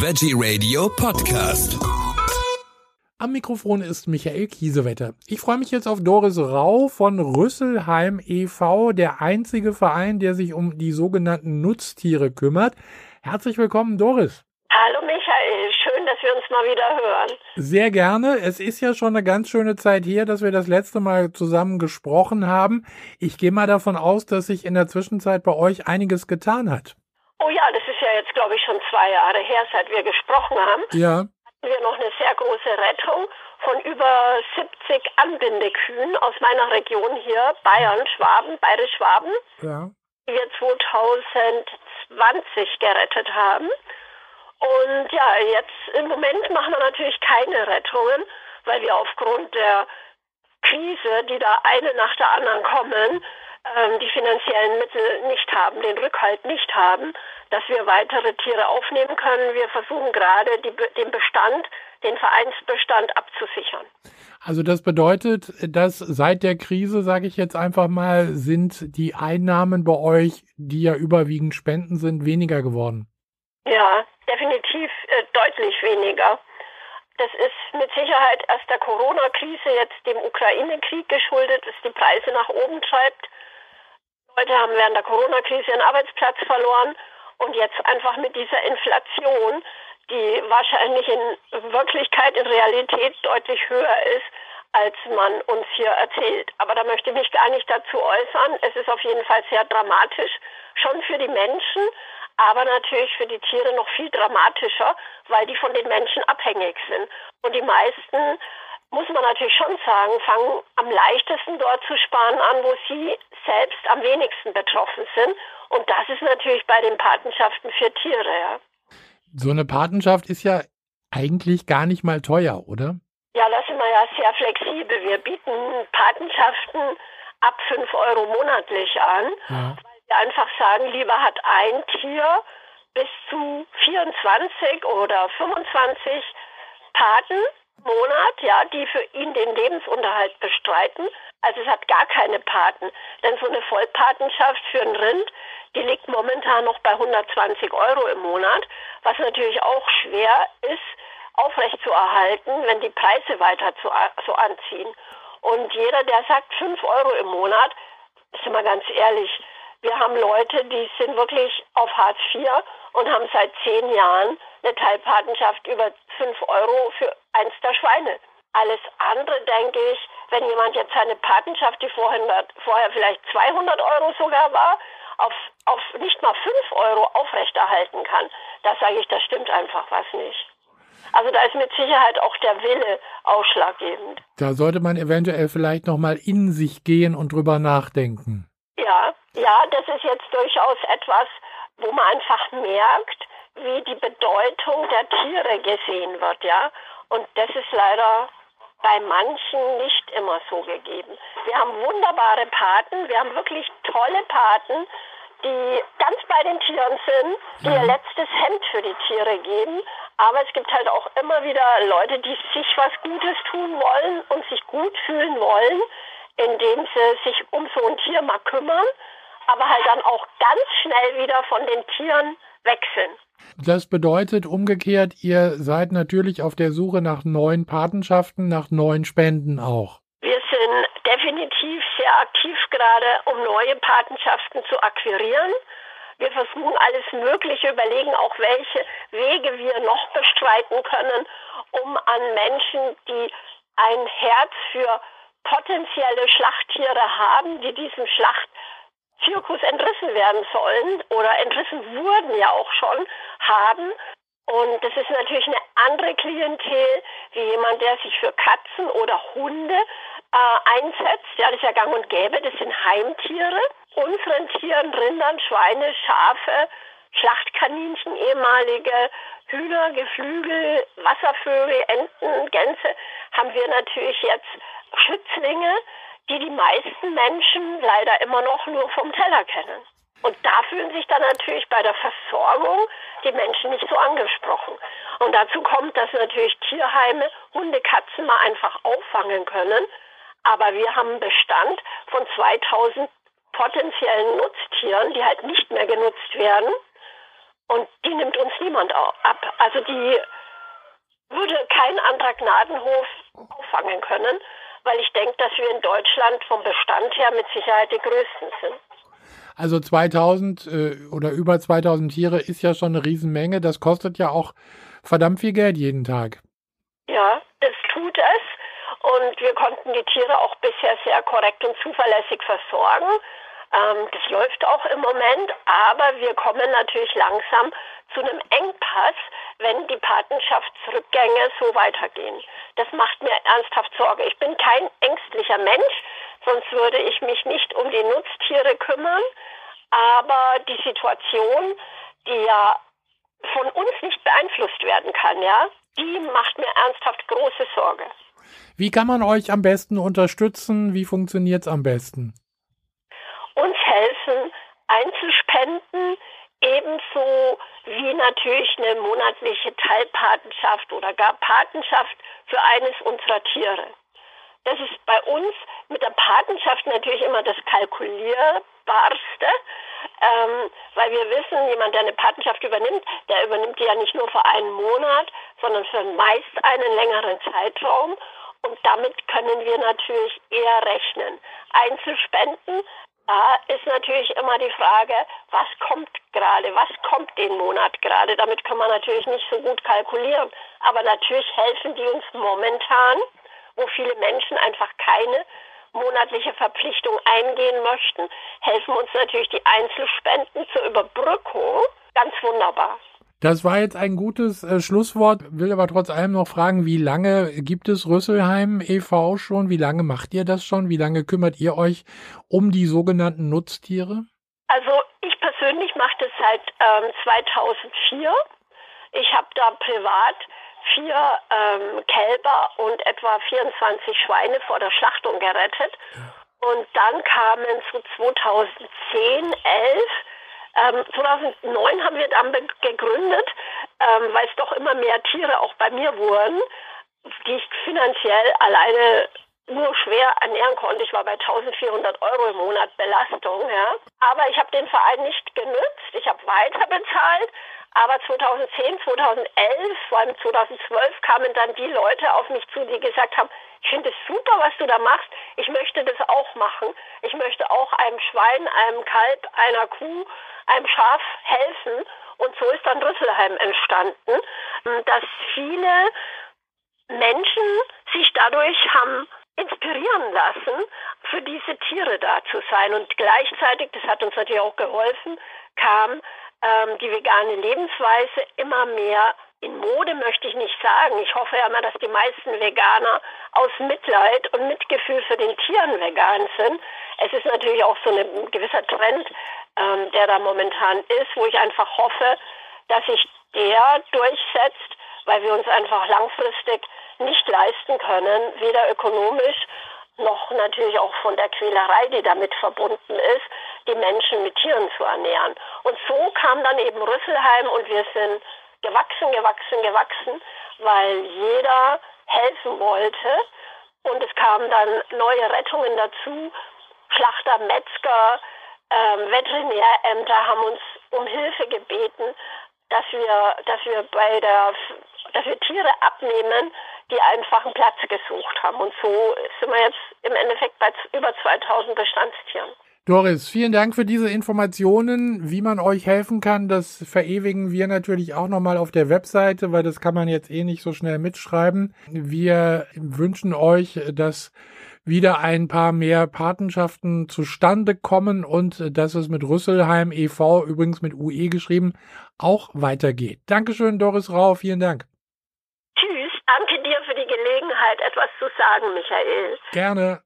Veggie Radio Podcast. Am Mikrofon ist Michael Kiesewetter. Ich freue mich jetzt auf Doris Rau von Rüsselheim e.V., der einzige Verein, der sich um die sogenannten Nutztiere kümmert. Herzlich willkommen, Doris. Hallo Michael, schön, dass wir uns mal wieder hören. Sehr gerne. Es ist ja schon eine ganz schöne Zeit her, dass wir das letzte Mal zusammen gesprochen haben. Ich gehe mal davon aus, dass sich in der Zwischenzeit bei euch einiges getan hat. Oh ja, das ist ja jetzt, glaube ich, schon zwei Jahre her, seit wir gesprochen haben. Ja wir noch eine sehr große Rettung von über 70 Anbindekühen aus meiner Region hier, Bayern, Schwaben, Bayerisch-Schwaben, ja. die wir 2020 gerettet haben. Und ja, jetzt im Moment machen wir natürlich keine Rettungen, weil wir aufgrund der Krise, die da eine nach der anderen kommen, die finanziellen Mittel nicht haben, den Rückhalt nicht haben, dass wir weitere Tiere aufnehmen können. Wir versuchen gerade die, den Bestand, den Vereinsbestand abzusichern. Also das bedeutet, dass seit der Krise, sage ich jetzt einfach mal, sind die Einnahmen bei euch, die ja überwiegend Spenden sind, weniger geworden. Ja, definitiv äh, deutlich weniger. Das ist mit Sicherheit erst der Corona-Krise, jetzt dem Ukraine-Krieg geschuldet, das die Preise nach oben treibt. Leute haben während der Corona-Krise ihren Arbeitsplatz verloren und jetzt einfach mit dieser Inflation, die wahrscheinlich in Wirklichkeit, in Realität deutlich höher ist, als man uns hier erzählt. Aber da möchte ich mich gar nicht dazu äußern. Es ist auf jeden Fall sehr dramatisch, schon für die Menschen, aber natürlich für die Tiere noch viel dramatischer, weil die von den Menschen abhängig sind. Und die meisten muss man natürlich schon sagen, fangen am leichtesten dort zu sparen an, wo sie selbst am wenigsten betroffen sind. Und das ist natürlich bei den Patenschaften für Tiere. Ja. So eine Patenschaft ist ja eigentlich gar nicht mal teuer, oder? Ja, da sind wir ja sehr flexibel. Wir bieten Patenschaften ab 5 Euro monatlich an, ja. weil wir einfach sagen, lieber hat ein Tier bis zu 24 oder 25 Paten Monat, ja, die für ihn den Lebensunterhalt bestreiten. Also es hat gar keine Paten. Denn so eine Vollpatenschaft für ein Rind, die liegt momentan noch bei 120 Euro im Monat, was natürlich auch schwer ist, aufrechtzuerhalten, wenn die Preise weiter zu, so anziehen. Und jeder, der sagt 5 Euro im Monat, ist immer ganz ehrlich, wir haben Leute, die sind wirklich auf Hartz IV und haben seit zehn Jahren eine Teilpatenschaft über 5 Euro für eins der Schweine. Alles andere, denke ich, wenn jemand jetzt seine Patenschaft, die vorhin, vorher vielleicht 200 Euro sogar war, auf, auf nicht mal 5 Euro aufrechterhalten kann, da sage ich, da stimmt einfach was nicht. Also da ist mit Sicherheit auch der Wille ausschlaggebend. Da sollte man eventuell vielleicht nochmal in sich gehen und drüber nachdenken. Ja, ja, das ist jetzt durchaus etwas, wo man einfach merkt, wie die Bedeutung der Tiere gesehen wird, ja. Und das ist leider bei manchen nicht immer so gegeben. Wir haben wunderbare Paten, wir haben wirklich tolle Paten, die ganz bei den Tieren sind, die ihr letztes Hemd für die Tiere geben. Aber es gibt halt auch immer wieder Leute, die sich was Gutes tun wollen und sich gut fühlen wollen, indem sie sich um so ein Tier mal kümmern, aber halt dann auch ganz schnell wieder von den Tieren wechseln. Das bedeutet umgekehrt, ihr seid natürlich auf der Suche nach neuen Patenschaften, nach neuen Spenden auch. Wir sind definitiv sehr aktiv gerade, um neue Patenschaften zu akquirieren. Wir versuchen alles Mögliche, überlegen auch, welche Wege wir noch bestreiten können, um an Menschen, die ein Herz für potenzielle Schlachttiere haben, die diesem Schlacht Zirkus entrissen werden sollen oder entrissen wurden ja auch schon, haben. Und das ist natürlich eine andere Klientel wie jemand, der sich für Katzen oder Hunde äh, einsetzt. Ja, das ist ja gang und gäbe, das sind Heimtiere. Unseren Tieren, Rindern, Schweine, Schafe, Schlachtkaninchen, ehemalige Hühner, Geflügel, Wasservögel, Enten, Gänse, haben wir natürlich jetzt Schützlinge, die die meisten Menschen leider immer noch nur vom Teller kennen. Und da fühlen sich dann natürlich bei der Versorgung die Menschen nicht so angesprochen. Und dazu kommt, dass natürlich Tierheime Hunde, Katzen mal einfach auffangen können. Aber wir haben einen Bestand von 2000 potenziellen Nutztieren, die halt nicht mehr genutzt werden. Und die nimmt uns niemand ab. Also die würde kein anderer Gnadenhof auffangen können, weil ich denke, dass wir in Deutschland vom Bestand her mit Sicherheit die größten sind. Also 2000 äh, oder über 2000 Tiere ist ja schon eine Riesenmenge. Das kostet ja auch verdammt viel Geld jeden Tag. Ja, das tut es. Und wir konnten die Tiere auch bisher sehr korrekt und zuverlässig versorgen. Ähm, das läuft auch im Moment, aber wir kommen natürlich langsam zu einem Engpass, wenn die Patenschaftsrückgänge so weitergehen. Das macht mir ernsthaft Sorge. Ich bin kein ängstlicher Mensch, sonst würde ich mich nicht um die Nutztiere kümmern. Aber die Situation, die ja von uns nicht beeinflusst werden kann, ja, die macht mir ernsthaft große Sorge. Wie kann man euch am besten unterstützen? Wie funktioniert es am besten? Uns helfen Einzelspenden, ebenso wie natürlich eine monatliche Teilpatenschaft oder gar Patenschaft für eines unserer Tiere. Das ist bei uns mit der Patenschaft natürlich immer das Kalkulierbarste, ähm, weil wir wissen, jemand, der eine Patenschaft übernimmt, der übernimmt die ja nicht nur für einen Monat, sondern für meist einen längeren Zeitraum. Und damit können wir natürlich eher rechnen. Einzelspenden da ist natürlich immer die Frage, was kommt gerade, was kommt den Monat gerade. Damit kann man natürlich nicht so gut kalkulieren. Aber natürlich helfen die uns momentan, wo viele Menschen einfach keine monatliche Verpflichtung eingehen möchten, helfen uns natürlich die Einzelspenden zur Überbrückung ganz wunderbar. Das war jetzt ein gutes äh, Schlusswort, will aber trotz allem noch fragen, wie lange gibt es Rüsselheim e.V. schon? Wie lange macht ihr das schon? Wie lange kümmert ihr euch um die sogenannten Nutztiere? Also ich persönlich mache das seit ähm, 2004. Ich habe da privat vier ähm, Kälber und etwa 24 Schweine vor der Schlachtung gerettet. Und dann kamen so 2010, 11 ähm, 2009 haben wir dann gegründet, ähm, weil es doch immer mehr Tiere auch bei mir wurden, die ich finanziell alleine nur schwer ernähren konnte. Ich war bei 1400 Euro im Monat Belastung, ja. Aber ich habe den Verein nicht genützt. Ich habe weiter bezahlt. Aber 2010, 2011, vor allem 2012 kamen dann die Leute auf mich zu, die gesagt haben, ich finde es super, was du da machst. Ich möchte das auch machen. Ich möchte auch einem Schwein, einem Kalb, einer Kuh, einem Schaf helfen. Und so ist dann Rüsselheim entstanden, dass viele Menschen sich dadurch haben inspirieren lassen, für diese Tiere da zu sein. Und gleichzeitig, das hat uns natürlich auch geholfen, kam ähm, die vegane Lebensweise immer mehr in Mode, möchte ich nicht sagen. Ich hoffe ja mal, dass die meisten Veganer aus Mitleid und Mitgefühl für den Tieren vegan sind. Es ist natürlich auch so ein gewisser Trend, ähm, der da momentan ist, wo ich einfach hoffe, dass sich der durchsetzt, weil wir uns einfach langfristig nicht leisten können, weder ökonomisch noch natürlich auch von der Quälerei, die damit verbunden ist, die Menschen mit Tieren zu ernähren. Und so kam dann eben Rüsselheim und wir sind gewachsen, gewachsen, gewachsen, weil jeder helfen wollte. Und es kamen dann neue Rettungen dazu. Schlachter, Metzger, ähm, Veterinärämter haben uns um Hilfe gebeten, dass wir, dass wir bei der, dass wir Tiere abnehmen, die einfach einen Platz gesucht haben. Und so sind wir jetzt im Endeffekt bei über 2000 Bestandstieren. Doris, vielen Dank für diese Informationen. Wie man euch helfen kann, das verewigen wir natürlich auch nochmal auf der Webseite, weil das kann man jetzt eh nicht so schnell mitschreiben. Wir wünschen euch, dass wieder ein paar mehr Patenschaften zustande kommen und dass es mit Rüsselheim e.V., übrigens mit UE geschrieben, auch weitergeht. Dankeschön, Doris Rau, vielen Dank. Tschüss, danke dir für die Gelegenheit, etwas zu sagen, Michael. Gerne.